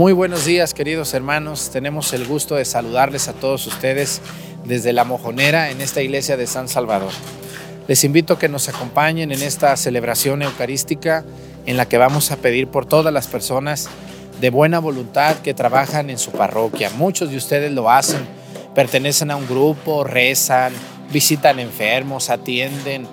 Muy buenos días queridos hermanos, tenemos el gusto de saludarles a todos ustedes desde La Mojonera en esta iglesia de San Salvador. Les invito a que nos acompañen en esta celebración eucarística en la que vamos a pedir por todas las personas de buena voluntad que trabajan en su parroquia. Muchos de ustedes lo hacen, pertenecen a un grupo, rezan, visitan enfermos, atienden,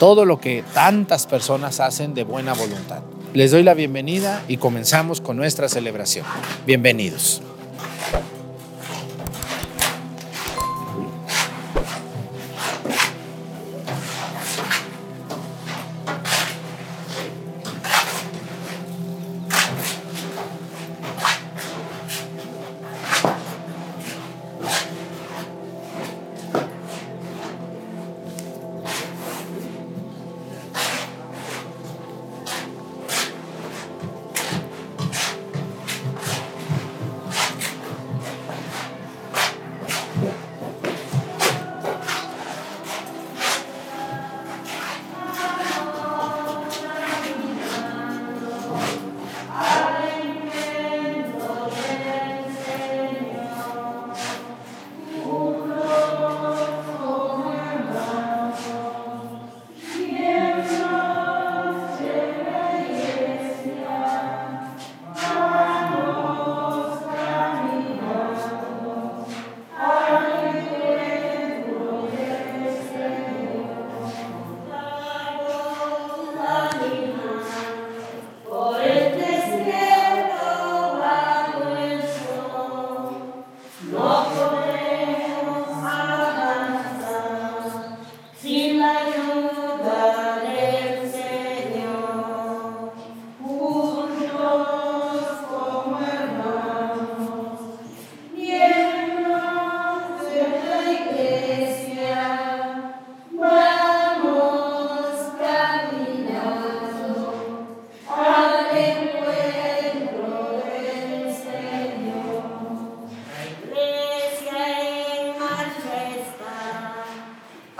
todo lo que tantas personas hacen de buena voluntad. Les doy la bienvenida y comenzamos con nuestra celebración. Bienvenidos.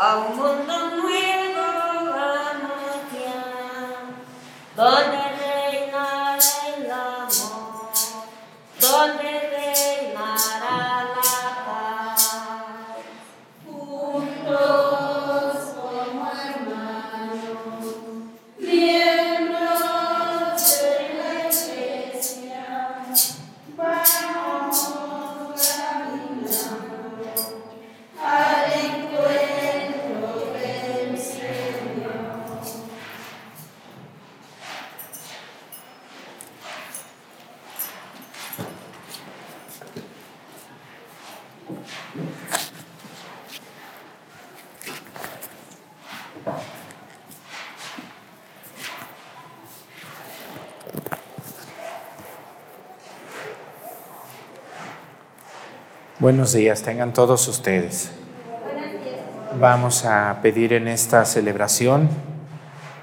Ao mundo Buenos días, tengan todos ustedes. Vamos a pedir en esta celebración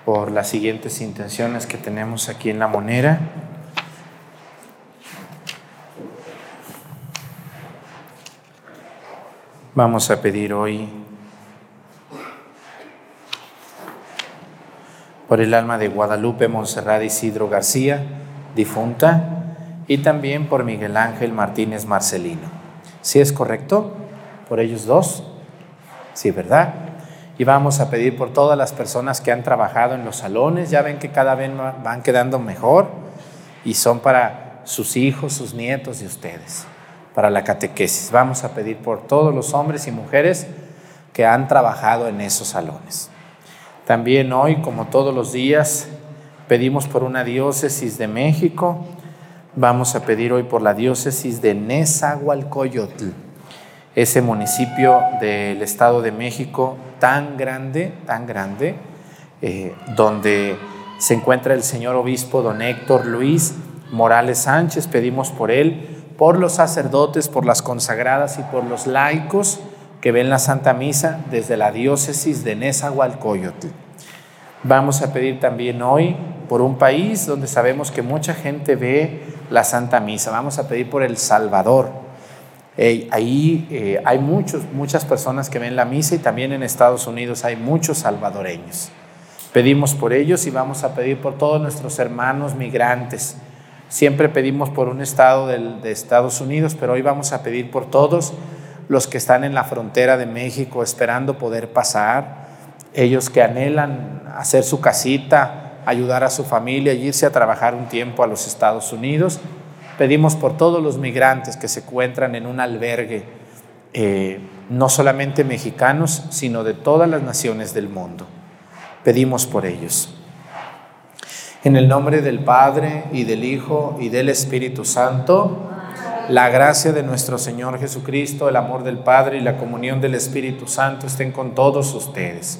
por las siguientes intenciones que tenemos aquí en la monera. Vamos a pedir hoy por el alma de Guadalupe Monserrat Isidro García, difunta, y también por Miguel Ángel Martínez Marcelino. ¿Sí es correcto? ¿Por ellos dos? Sí, ¿verdad? Y vamos a pedir por todas las personas que han trabajado en los salones. Ya ven que cada vez van quedando mejor y son para sus hijos, sus nietos y ustedes, para la catequesis. Vamos a pedir por todos los hombres y mujeres que han trabajado en esos salones. También hoy, como todos los días, pedimos por una diócesis de México Vamos a pedir hoy por la diócesis de Nezahualcóyotl, ese municipio del Estado de México tan grande, tan grande, eh, donde se encuentra el señor obispo don Héctor Luis Morales Sánchez. Pedimos por él, por los sacerdotes, por las consagradas y por los laicos que ven la Santa Misa desde la diócesis de Nezahualcóyotl. Vamos a pedir también hoy por un país donde sabemos que mucha gente ve la Santa Misa. Vamos a pedir por El Salvador. ahí eh, hay muchos, muchas personas que ven la misa y también en Estados Unidos hay muchos salvadoreños. Pedimos por ellos y vamos a pedir por todos nuestros hermanos migrantes Siempre pedimos por un estado de Estados Unidos, pero hoy vamos a pedir por todos los que están en la frontera de México esperando poder pasar, ellos que anhelan hacer su casita, ayudar a su familia y irse a trabajar un tiempo a los Estados Unidos. Pedimos por todos los migrantes que se encuentran en un albergue, eh, no solamente mexicanos, sino de todas las naciones del mundo. Pedimos por ellos. En el nombre del Padre y del Hijo y del Espíritu Santo, la gracia de nuestro Señor Jesucristo, el amor del Padre y la comunión del Espíritu Santo estén con todos ustedes.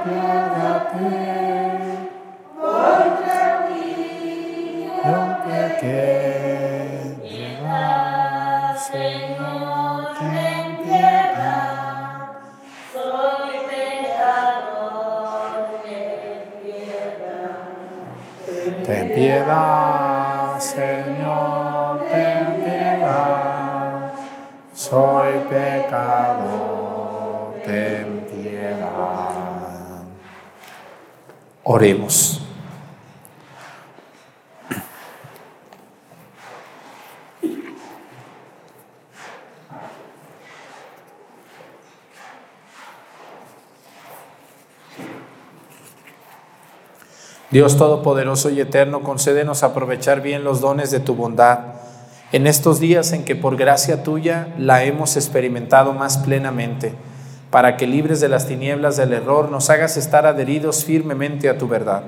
appear, appear. Dios Todopoderoso y Eterno, concédenos aprovechar bien los dones de tu bondad en estos días en que por gracia tuya la hemos experimentado más plenamente para que libres de las tinieblas del error nos hagas estar adheridos firmemente a tu verdad.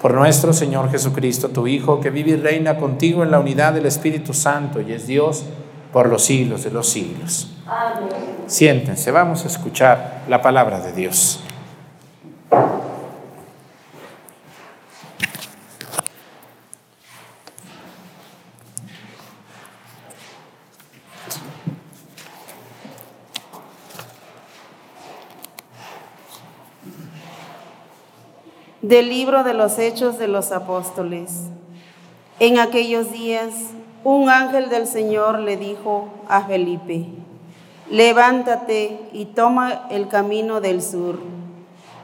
Por nuestro Señor Jesucristo, tu Hijo, que vive y reina contigo en la unidad del Espíritu Santo y es Dios por los siglos de los siglos. Amén. Siéntense, vamos a escuchar la palabra de Dios. Del libro de los Hechos de los Apóstoles. En aquellos días, un ángel del Señor le dijo a Felipe, levántate y toma el camino del sur,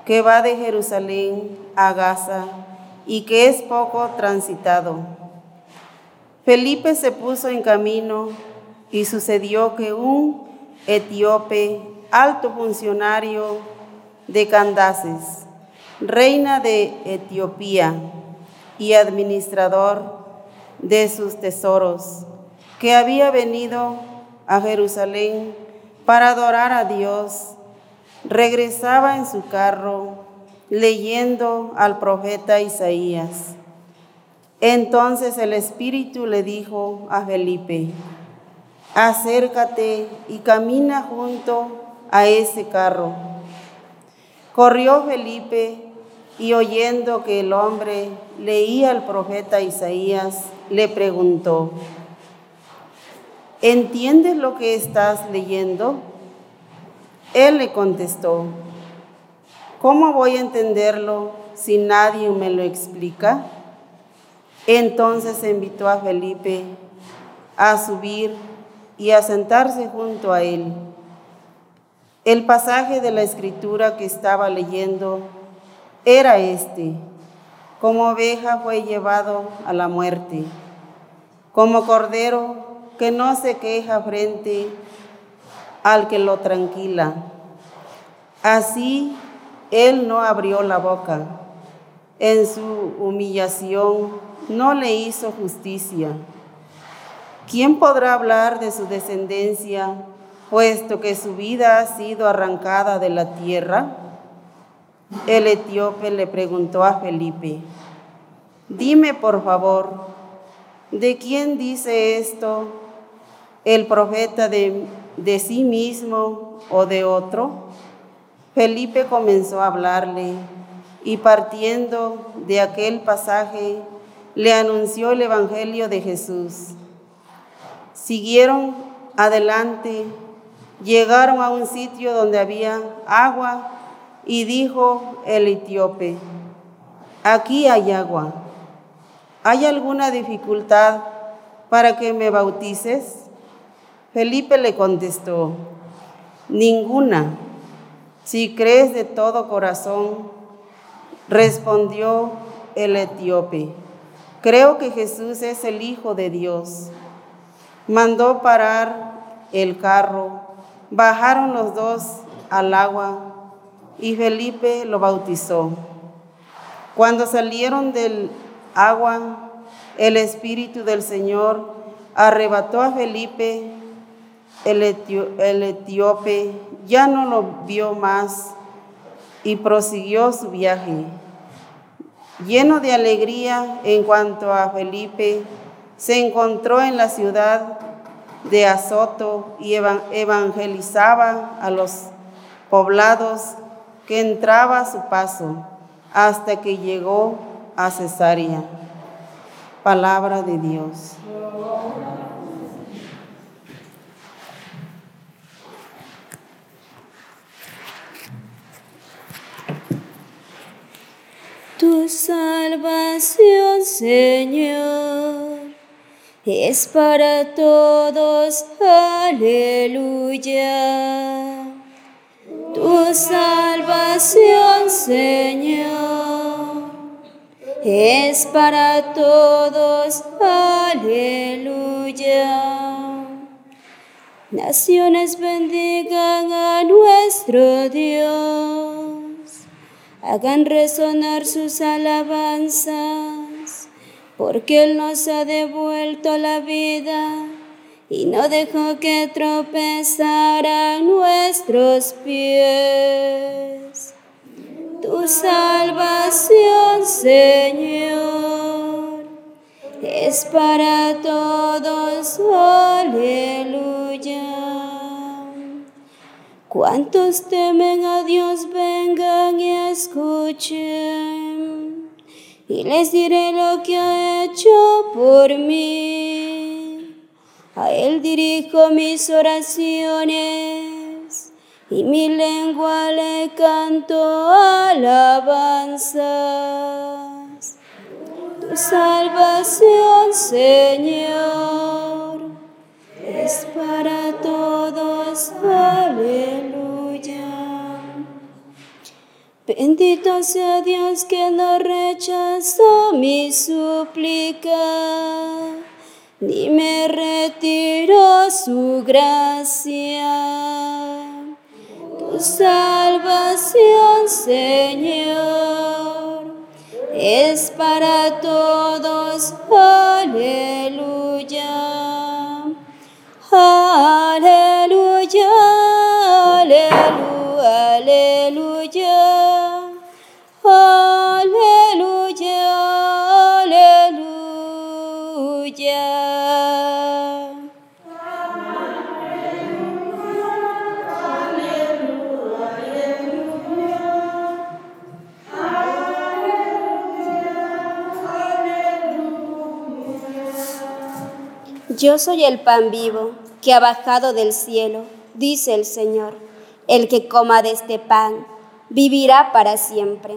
que va de Jerusalén a Gaza y que es poco transitado. Felipe se puso en camino y sucedió que un etíope, alto funcionario de Candaces, reina de Etiopía y administrador de sus tesoros, que había venido a Jerusalén para adorar a Dios, regresaba en su carro leyendo al profeta Isaías. Entonces el Espíritu le dijo a Felipe, acércate y camina junto a ese carro. Corrió Felipe y oyendo que el hombre leía al profeta Isaías, le preguntó, ¿entiendes lo que estás leyendo? Él le contestó, ¿cómo voy a entenderlo si nadie me lo explica? Entonces invitó a Felipe a subir y a sentarse junto a él. El pasaje de la escritura que estaba leyendo era este. Como oveja fue llevado a la muerte, como cordero que no se queja frente al que lo tranquila. Así él no abrió la boca. En su humillación no le hizo justicia. ¿Quién podrá hablar de su descendencia, puesto que su vida ha sido arrancada de la tierra? El etíope le preguntó a Felipe, dime por favor, ¿de quién dice esto el profeta de, de sí mismo o de otro? Felipe comenzó a hablarle y partiendo de aquel pasaje le anunció el Evangelio de Jesús. Siguieron adelante, llegaron a un sitio donde había agua y dijo el etíope, aquí hay agua. ¿Hay alguna dificultad para que me bautices? Felipe le contestó, ninguna. Si crees de todo corazón, respondió el etíope, creo que Jesús es el Hijo de Dios. Mandó parar el carro, bajaron los dos al agua y Felipe lo bautizó. Cuando salieron del agua, el Espíritu del Señor arrebató a Felipe, el, etíope ya no lo vio más y prosiguió su viaje. Lleno de alegría en cuanto a Felipe, se encontró en la ciudad de Azoto y evangelizaba a los poblados que entraba a su paso hasta que llegó a Cesarea. Palabra de Dios. Tu salvación, Señor, es para todos. Aleluya tu salvación, Señor, es para todos. Aleluya. Naciones bendigan a nuestro Dios, hagan resonar sus alabanzas, porque Él nos ha devuelto la vida y no dejó que tropezaran nuestros pies. Tu salvación, Señor, es para todos. Aleluya. Cuantos temen a Dios, vengan y escuchen. Y les diré lo que ha hecho por mí a Él dirijo mis oraciones y mi lengua le canto alabanzas. Tu salvación, Señor, es para todos. Aleluya. Bendito sea Dios que no rechazó mi súplica ni me retiro su gracia. Tu salvación, Señor, es para todos. Aleluya. Aleluya. Aleluya. Aleluya. Yo soy el pan vivo que ha bajado del cielo, dice el Señor. El que coma de este pan vivirá para siempre.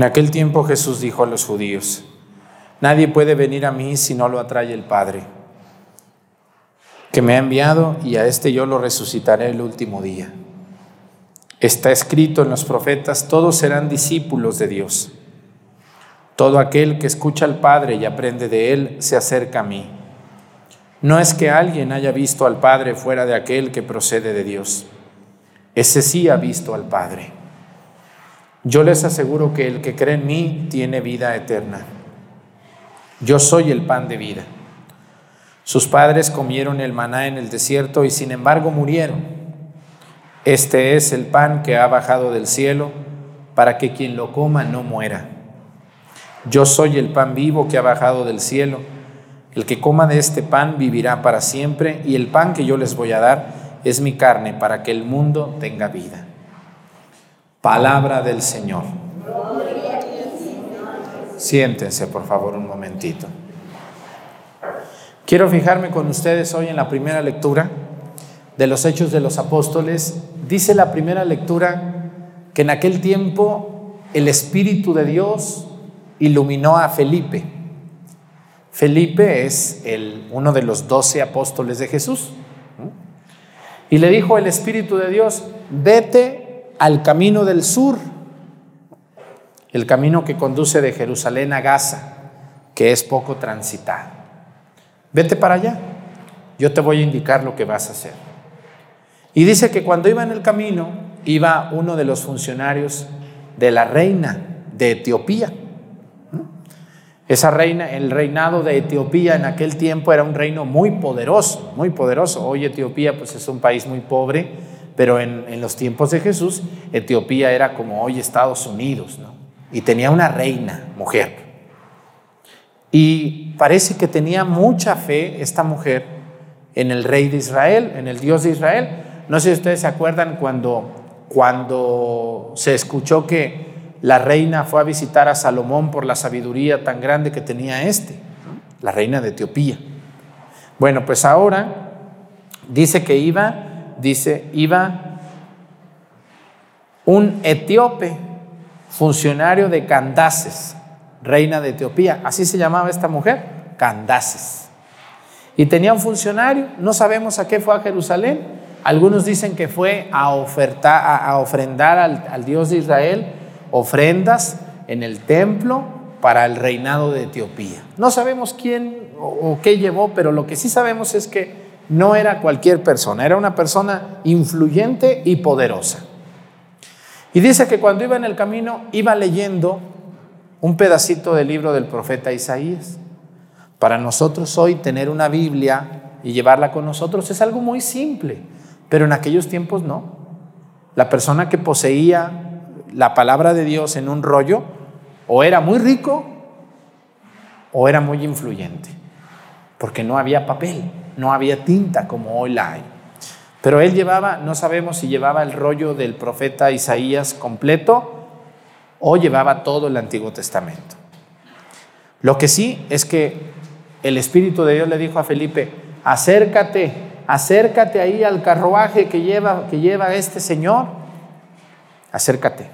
En aquel tiempo Jesús dijo a los judíos, Nadie puede venir a mí si no lo atrae el Padre, que me ha enviado y a este yo lo resucitaré el último día. Está escrito en los profetas, todos serán discípulos de Dios. Todo aquel que escucha al Padre y aprende de Él se acerca a mí. No es que alguien haya visto al Padre fuera de aquel que procede de Dios. Ese sí ha visto al Padre. Yo les aseguro que el que cree en mí tiene vida eterna. Yo soy el pan de vida. Sus padres comieron el maná en el desierto y sin embargo murieron. Este es el pan que ha bajado del cielo para que quien lo coma no muera. Yo soy el pan vivo que ha bajado del cielo. El que coma de este pan vivirá para siempre y el pan que yo les voy a dar es mi carne para que el mundo tenga vida. Palabra del Señor. Siéntense, por favor, un momentito. Quiero fijarme con ustedes hoy en la primera lectura de los Hechos de los Apóstoles. Dice la primera lectura que en aquel tiempo el Espíritu de Dios iluminó a Felipe. Felipe es el, uno de los doce apóstoles de Jesús. Y le dijo el Espíritu de Dios, vete al camino del sur, el camino que conduce de Jerusalén a Gaza, que es poco transitado. Vete para allá, yo te voy a indicar lo que vas a hacer. Y dice que cuando iba en el camino, iba uno de los funcionarios de la reina de Etiopía. Esa reina, el reinado de Etiopía en aquel tiempo era un reino muy poderoso, muy poderoso. Hoy Etiopía pues es un país muy pobre, pero en, los tiempos de Jesús, Etiopía era como hoy Estados Unidos, ¿no? Y tenía una reina, mujer. Y parece que tenía mucha fe esta mujer en el rey de Israel, en el Dios de Israel. No sé si ustedes se acuerdan cuando, cuando se escuchó que la reina fue a visitar a Salomón por la sabiduría tan grande que tenía este, la reina de Etiopía. Bueno, pues ahora dice que iba dice, iba un etíope, funcionario de Candaces, reina de Etiopía, así se llamaba esta mujer, Candaces. Y tenía un funcionario, no sabemos a qué fue a Jerusalén, algunos dicen que fue a, ofertar, a, ofrendar al, Dios de Israel ofrendas en el templo para el reinado de Etiopía. No sabemos quién o qué llevó, pero lo que sí sabemos es que no era cualquier persona, era una persona influyente y poderosa. Y dice que cuando iba en el camino iba leyendo un pedacito del libro del profeta Isaías. Para nosotros hoy tener una Biblia y llevarla con nosotros es algo muy simple, pero en aquellos tiempos no. La persona que poseía la palabra de Dios en un rollo o era muy rico o era muy influyente, porque no había papel no había tinta como hoy la hay. Pero él llevaba, no sabemos si llevaba el rollo del profeta Isaías completo o llevaba todo el Antiguo Testamento. Lo que sí es que el Espíritu de Dios le dijo a Felipe, acércate, acércate ahí al carruaje que lleva, que lleva este Señor, acércate.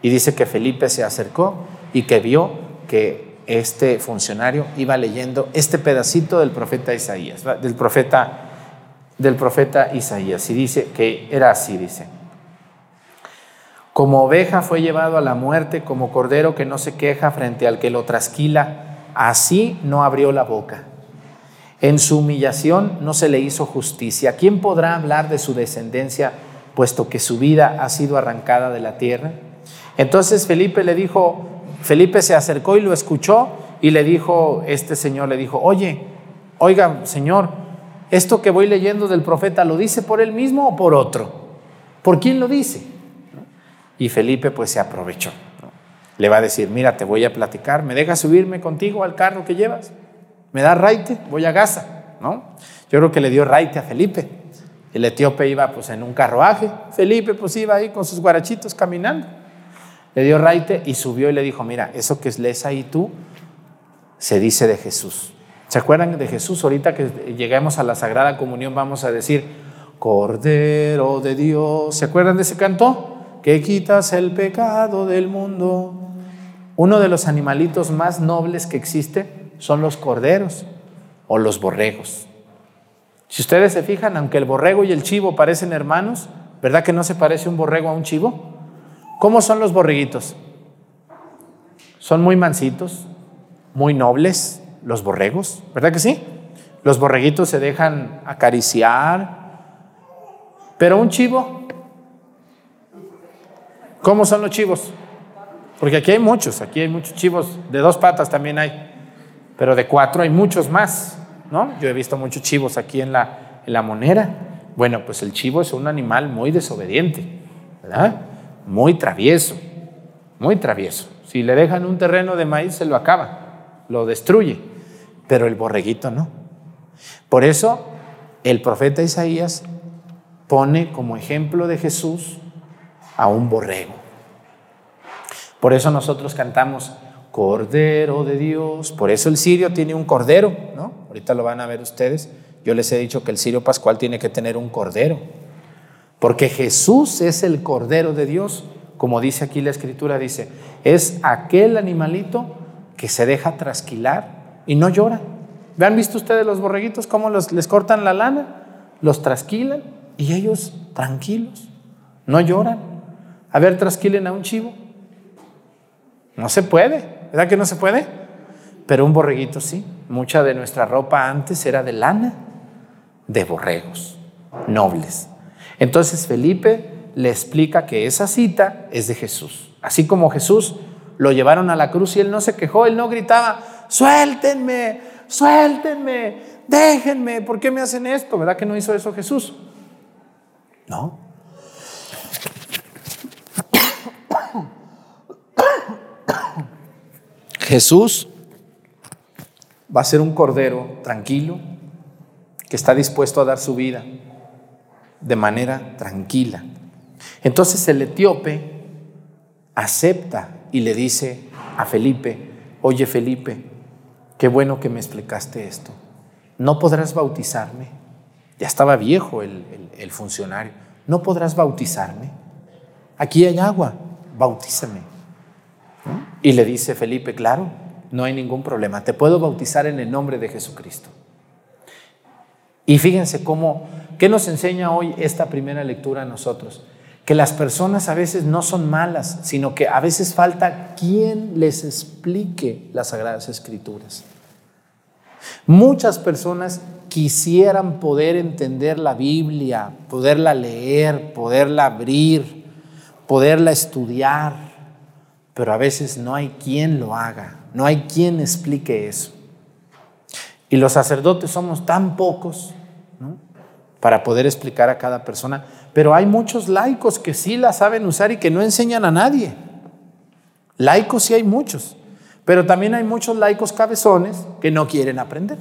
Y dice que Felipe se acercó y que vio que este funcionario iba leyendo este pedacito del profeta Isaías, del profeta, del profeta Isaías, y dice que era así, dice. Como oveja fue llevado a la muerte, como cordero que no se queja frente al que lo trasquila, así no abrió la boca. En su humillación no se le hizo justicia. ¿Quién podrá hablar de su descendencia, puesto que su vida ha sido arrancada de la tierra? Entonces Felipe le dijo, Felipe se acercó y lo escuchó y le dijo, este señor le dijo, oye, oiga, señor, esto que voy leyendo del profeta, ¿lo dice por él mismo o por otro? ¿Por quién lo dice? Y Felipe pues se aprovechó. le va a decir, mira, te voy a platicar, ¿me dejas subirme contigo al carro que llevas? ¿Me da raite? Voy a Gaza, ¿no? Yo creo que le dio raite a Felipe. El etíope iba pues en un carruaje, Felipe pues iba ahí con sus guarachitos caminando. Le dio raite y subió y le dijo, mira, eso que lees ahí tú, se dice de Jesús. ¿Se acuerdan de Jesús? Ahorita que lleguemos a la Sagrada Comunión vamos a decir, Cordero de Dios. ¿Se acuerdan de ese canto? Que quitas el pecado del mundo. Uno de los animalitos más nobles que existe son los corderos o los borregos. Si ustedes se fijan, aunque el borrego y el chivo parecen hermanos, ¿verdad que no se parece un borrego a un chivo? ¿Cómo son los borreguitos? Son muy mansitos, muy nobles los borregos, ¿verdad que sí? Los borreguitos se dejan acariciar, pero un chivo, ¿cómo son los chivos? Porque aquí hay muchos, aquí hay muchos chivos, de dos patas también hay, pero de cuatro hay muchos más, ¿no? Yo he visto muchos chivos aquí en la, en la monera. Bueno, pues el chivo es un animal muy desobediente, ¿verdad? Muy travieso, muy travieso. Si le dejan un terreno de maíz, se lo acaba, lo destruye, pero el borreguito no. Por eso el profeta Isaías pone como ejemplo de Jesús a un borrego. Por eso nosotros cantamos Cordero de Dios. Por eso el sirio tiene un cordero, ¿no? Ahorita lo van a ver ustedes. Yo les he dicho que el sirio pascual tiene que tener un cordero. Porque Jesús es el cordero de Dios. Como dice aquí la escritura, dice, es aquel animalito que se deja trasquilar y no llora. ¿Han visto ustedes los borreguitos cómo les cortan la lana? Los trasquilan y ellos tranquilos, no lloran. A ver, trasquilen a un chivo. No se puede, ¿verdad que no se puede? Pero un borreguito sí. Mucha de nuestra ropa antes era de lana, de borregos, nobles. Entonces Felipe le explica que esa cita es de Jesús. Así como Jesús lo llevaron a la cruz y él no se quejó, él no gritaba, suéltenme, suéltenme, déjenme, ¿por qué me hacen esto? ¿Verdad que no hizo eso Jesús? No. Jesús va a ser un cordero tranquilo que está dispuesto a dar su vida de manera tranquila. Entonces el etíope acepta y le dice a Felipe, oye Felipe, qué bueno que me explicaste esto. ¿No podrás bautizarme? Ya estaba viejo el, funcionario. ¿No podrás bautizarme? Aquí hay agua, bautízame. Y le dice Felipe, claro, no hay ningún problema, te puedo bautizar en el nombre de Jesucristo. Y fíjense cómo, ¿qué nos enseña hoy esta primera lectura a nosotros? Que las personas a veces no son malas, sino que a veces falta quien les explique las sagradas escrituras. Muchas personas quisieran poder entender la Biblia, poderla leer, poderla abrir, poderla estudiar, pero a veces no hay quien lo haga, no hay quien explique eso. Y los sacerdotes somos tan pocos para poder explicar a cada persona, pero hay muchos laicos que sí la saben usar y que no enseñan a nadie. Laicos sí hay muchos, pero también hay muchos laicos cabezones que no quieren aprender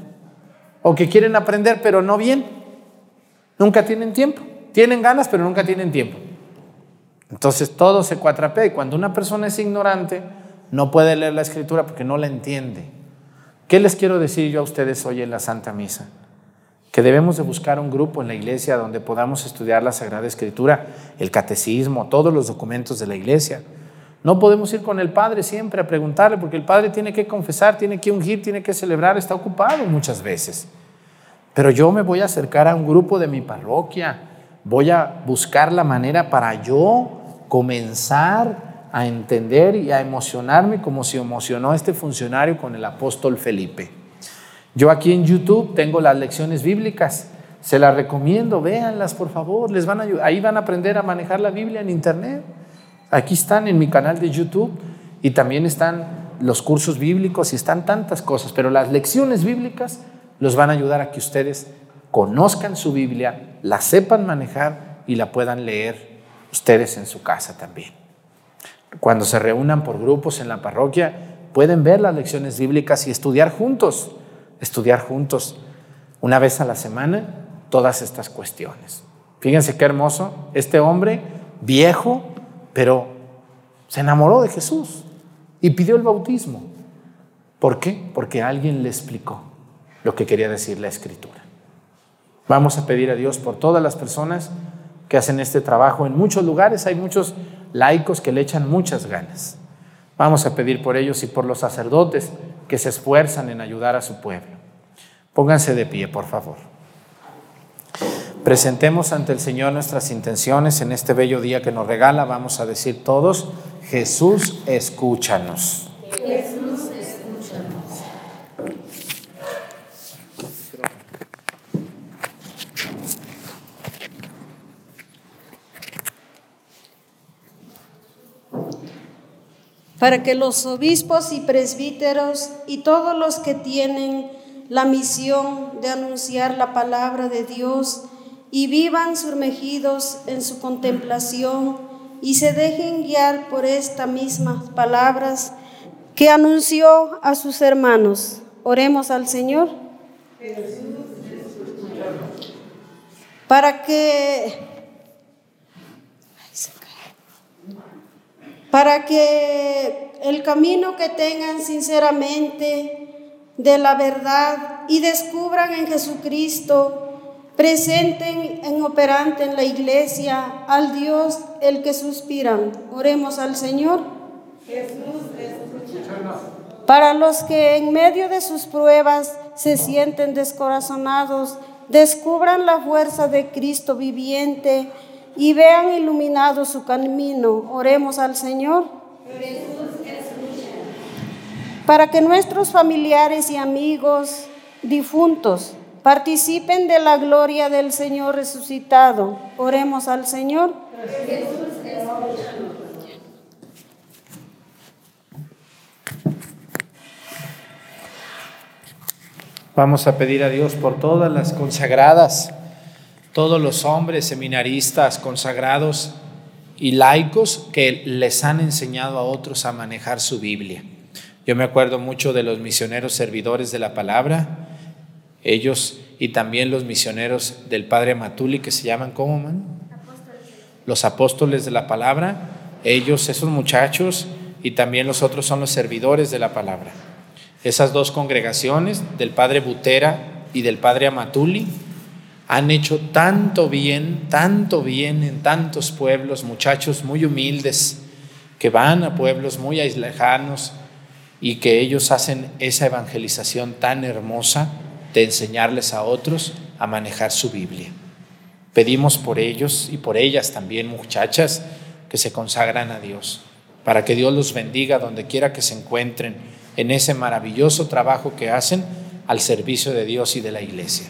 o que quieren aprender pero no bien. Nunca tienen tiempo. Tienen ganas pero nunca tienen tiempo. Entonces todo se cuatrapea y cuando una persona es ignorante no puede leer la escritura porque no la entiende. ¿Qué les quiero decir yo a ustedes hoy en la Santa Misa? Que debemos de buscar un grupo en la iglesia donde podamos estudiar la Sagrada Escritura, el catecismo, todos los documentos de la iglesia no podemos ir con el Padre siempre a preguntarle, porque el Padre tiene que confesar, tiene que ungir, tiene que celebrar, está ocupado muchas veces. Pero yo me voy a acercar a un grupo de mi parroquia, voy a buscar la manera para yo comenzar a entender y a emocionarme como se emocionó este funcionario con el apóstol Felipe. Yo aquí en YouTube tengo las lecciones bíblicas, se las recomiendo, véanlas por favor, les van a, ahí van a aprender a manejar la Biblia en internet. Aquí están en mi canal de YouTube y también están los cursos bíblicos y están tantas cosas, pero las lecciones bíblicas los van a ayudar a que ustedes conozcan su Biblia, la sepan manejar y la puedan leer ustedes en su casa también. Cuando se reúnan por grupos en la parroquia, pueden ver las lecciones bíblicas y estudiar juntos, estudiar juntos una vez a la semana todas estas cuestiones. Fíjense qué hermoso, este hombre viejo, pero se enamoró de Jesús y pidió el bautismo. ¿Por qué? Porque alguien le explicó lo que quería decir la escritura. Vamos a pedir a Dios por todas las personas que hacen este trabajo. En muchos lugares hay muchos laicos que le echan muchas ganas. Vamos a pedir por ellos y por los sacerdotes que se esfuerzan en ayudar a su pueblo. Pónganse de pie, por favor. Presentemos ante el Señor nuestras intenciones en este bello día que nos regala. Vamos a decir todos, Jesús, escúchanos. Para que los obispos y presbíteros y todos los que tienen la misión de anunciar la palabra de Dios y vivan sumergidos en su contemplación y se dejen guiar por estas mismas palabras que anunció a sus hermanos. Oremos al Señor. Para que para que el camino que tengan sinceramente de la verdad y descubran en Jesucristo presenten en operante en la iglesia al Dios el que suspiran. Oremos al Señor. Jesús, Para los que en medio de sus pruebas se sienten descorazonados, descubran la fuerza de Cristo viviente y vean iluminado su camino. Oremos al Señor. Para que nuestros familiares y amigos difuntos participen de la gloria del Señor resucitado. Oremos al Señor. Vamos a pedir a Dios por todas las consagradas, todos los hombres seminaristas, consagrados y laicos que les han enseñado a otros a manejar su Biblia. Yo me acuerdo mucho de los misioneros servidores de la palabra, ellos y también los misioneros del Padre Matuli, que se llaman, ¿cómo, man? Los apóstoles de la palabra, ellos, esos muchachos, y también los otros son los servidores de la palabra. Esas dos congregaciones, del Padre Butera y del Padre Amatuli, han hecho tanto bien, tanto bien en tantos pueblos, muchachos muy humildes, que van a pueblos muy lejanos y que ellos hacen esa evangelización tan hermosa de enseñarles a otros a manejar su Biblia. Pedimos por ellos y por ellas también, muchachas, que se consagran a Dios, para que Dios los bendiga donde quiera que se encuentren en ese maravilloso trabajo que hacen al servicio de Dios y de la iglesia.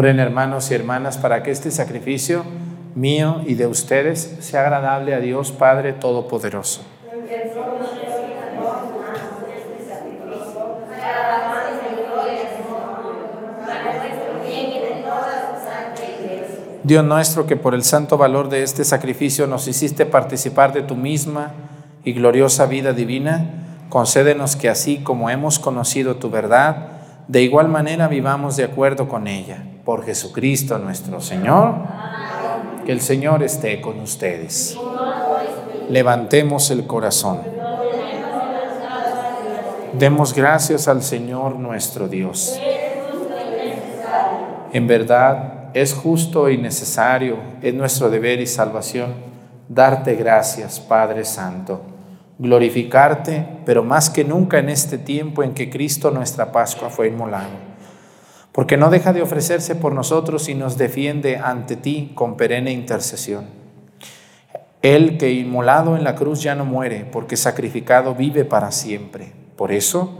Oren hermanos y hermanas para que este sacrificio mío y de ustedes sea agradable a Dios Padre Todopoderoso. Dios nuestro, que por el santo valor de este sacrificio nos hiciste participar de tu misma y gloriosa vida divina, concédenos que así como hemos conocido tu verdad, de igual manera vivamos de acuerdo con ella por Jesucristo nuestro Señor. Que el Señor esté con ustedes. Levantemos el corazón. Demos gracias al Señor nuestro Dios. En verdad es justo y necesario, es nuestro deber y salvación, darte gracias, Padre Santo, glorificarte, pero más que nunca en este tiempo en que Cristo nuestra Pascua fue inmolado porque no deja de ofrecerse por nosotros y nos defiende ante ti con perenne intercesión. Él que inmolado en la cruz ya no muere, porque sacrificado vive para siempre. Por eso,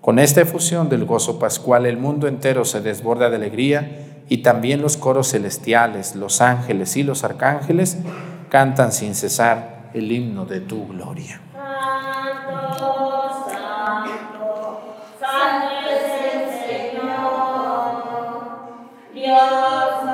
con esta efusión del gozo pascual, el mundo entero se desborda de alegría y también los coros celestiales, los ángeles y los arcángeles cantan sin cesar el himno de tu gloria. Santo Я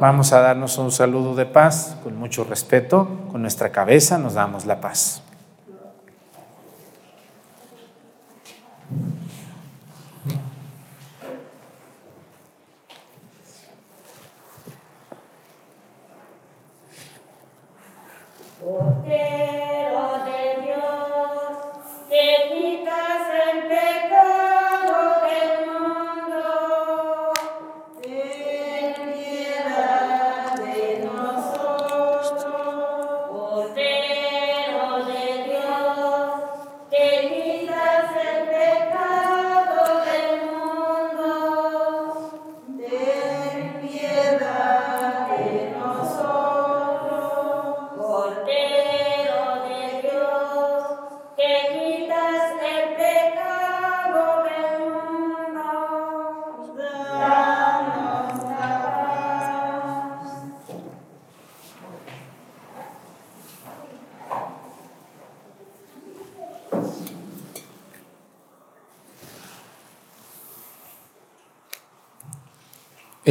Vamos a darnos un saludo de paz con mucho respeto. Con nuestra cabeza nos damos la paz.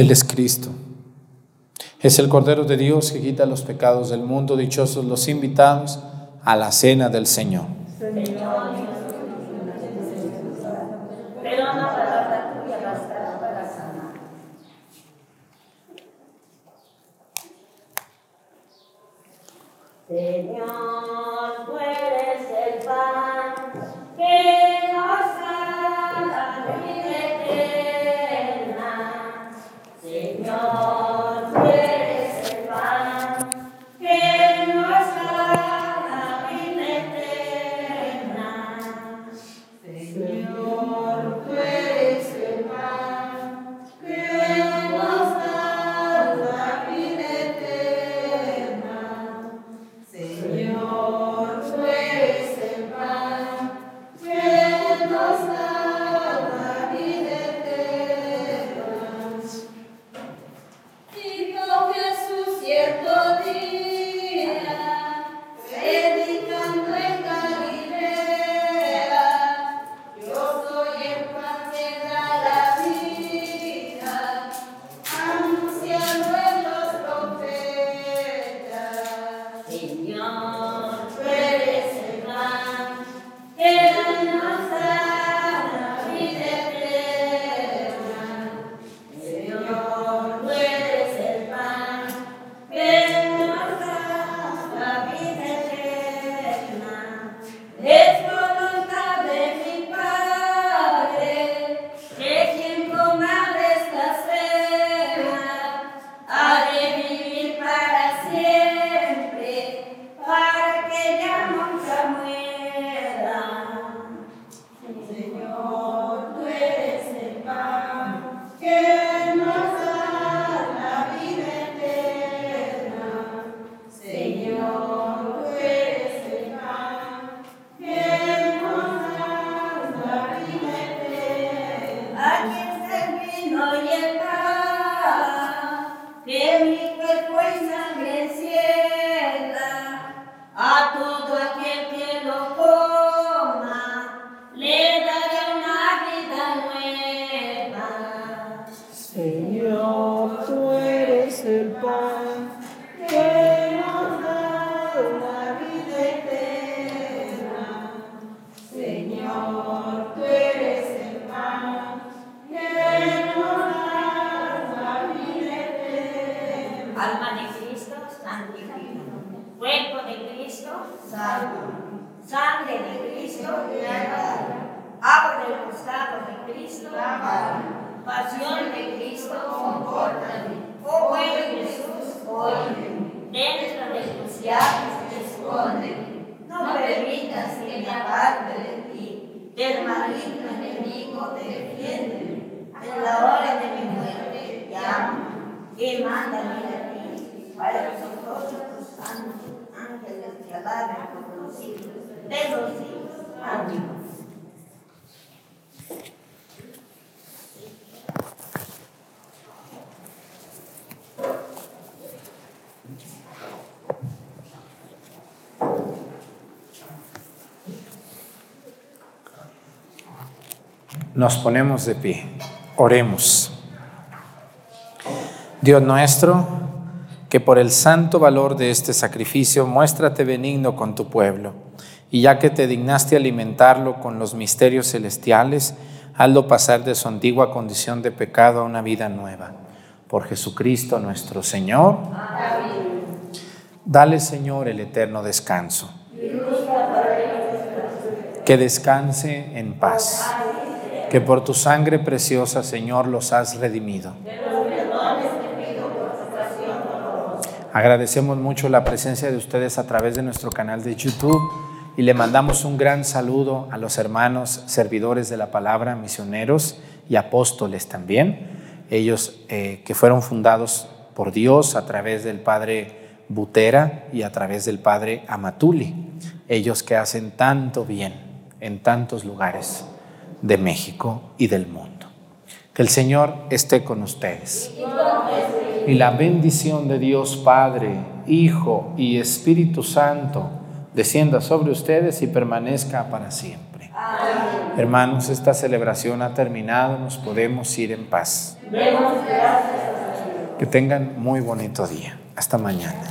Él es Cristo. Es el Cordero de Dios que quita los pecados del mundo. Dichosos los invitados a la cena del Señor. Nos ponemos de pie. Oremos. Dios nuestro, que por el santo valor de este sacrificio muéstrate benigno con tu pueblo, y ya que te dignaste alimentarlo con los misterios celestiales, hazlo pasar de su antigua condición de pecado a una vida nueva. Por Jesucristo nuestro Señor. Dale, Señor, el eterno descanso. Que descanse en paz. Que por tu sangre preciosa, Señor, los has redimido. Agradecemos mucho la presencia de ustedes a través de nuestro canal de YouTube y le mandamos un gran saludo a los hermanos servidores de la palabra, misioneros y apóstoles también. Ellos eh, que fueron fundados por Dios a través del Padre Butera y a través del Padre Amatuli. Ellos que hacen tanto bien en tantos lugares de México y del mundo. Que el Señor esté con ustedes. Y la bendición de Dios Padre, Hijo y Espíritu Santo descienda sobre ustedes y permanezca para siempre. Hermanos, esta celebración ha terminado, nos podemos ir en paz. Que tengan muy bonito día. Hasta mañana.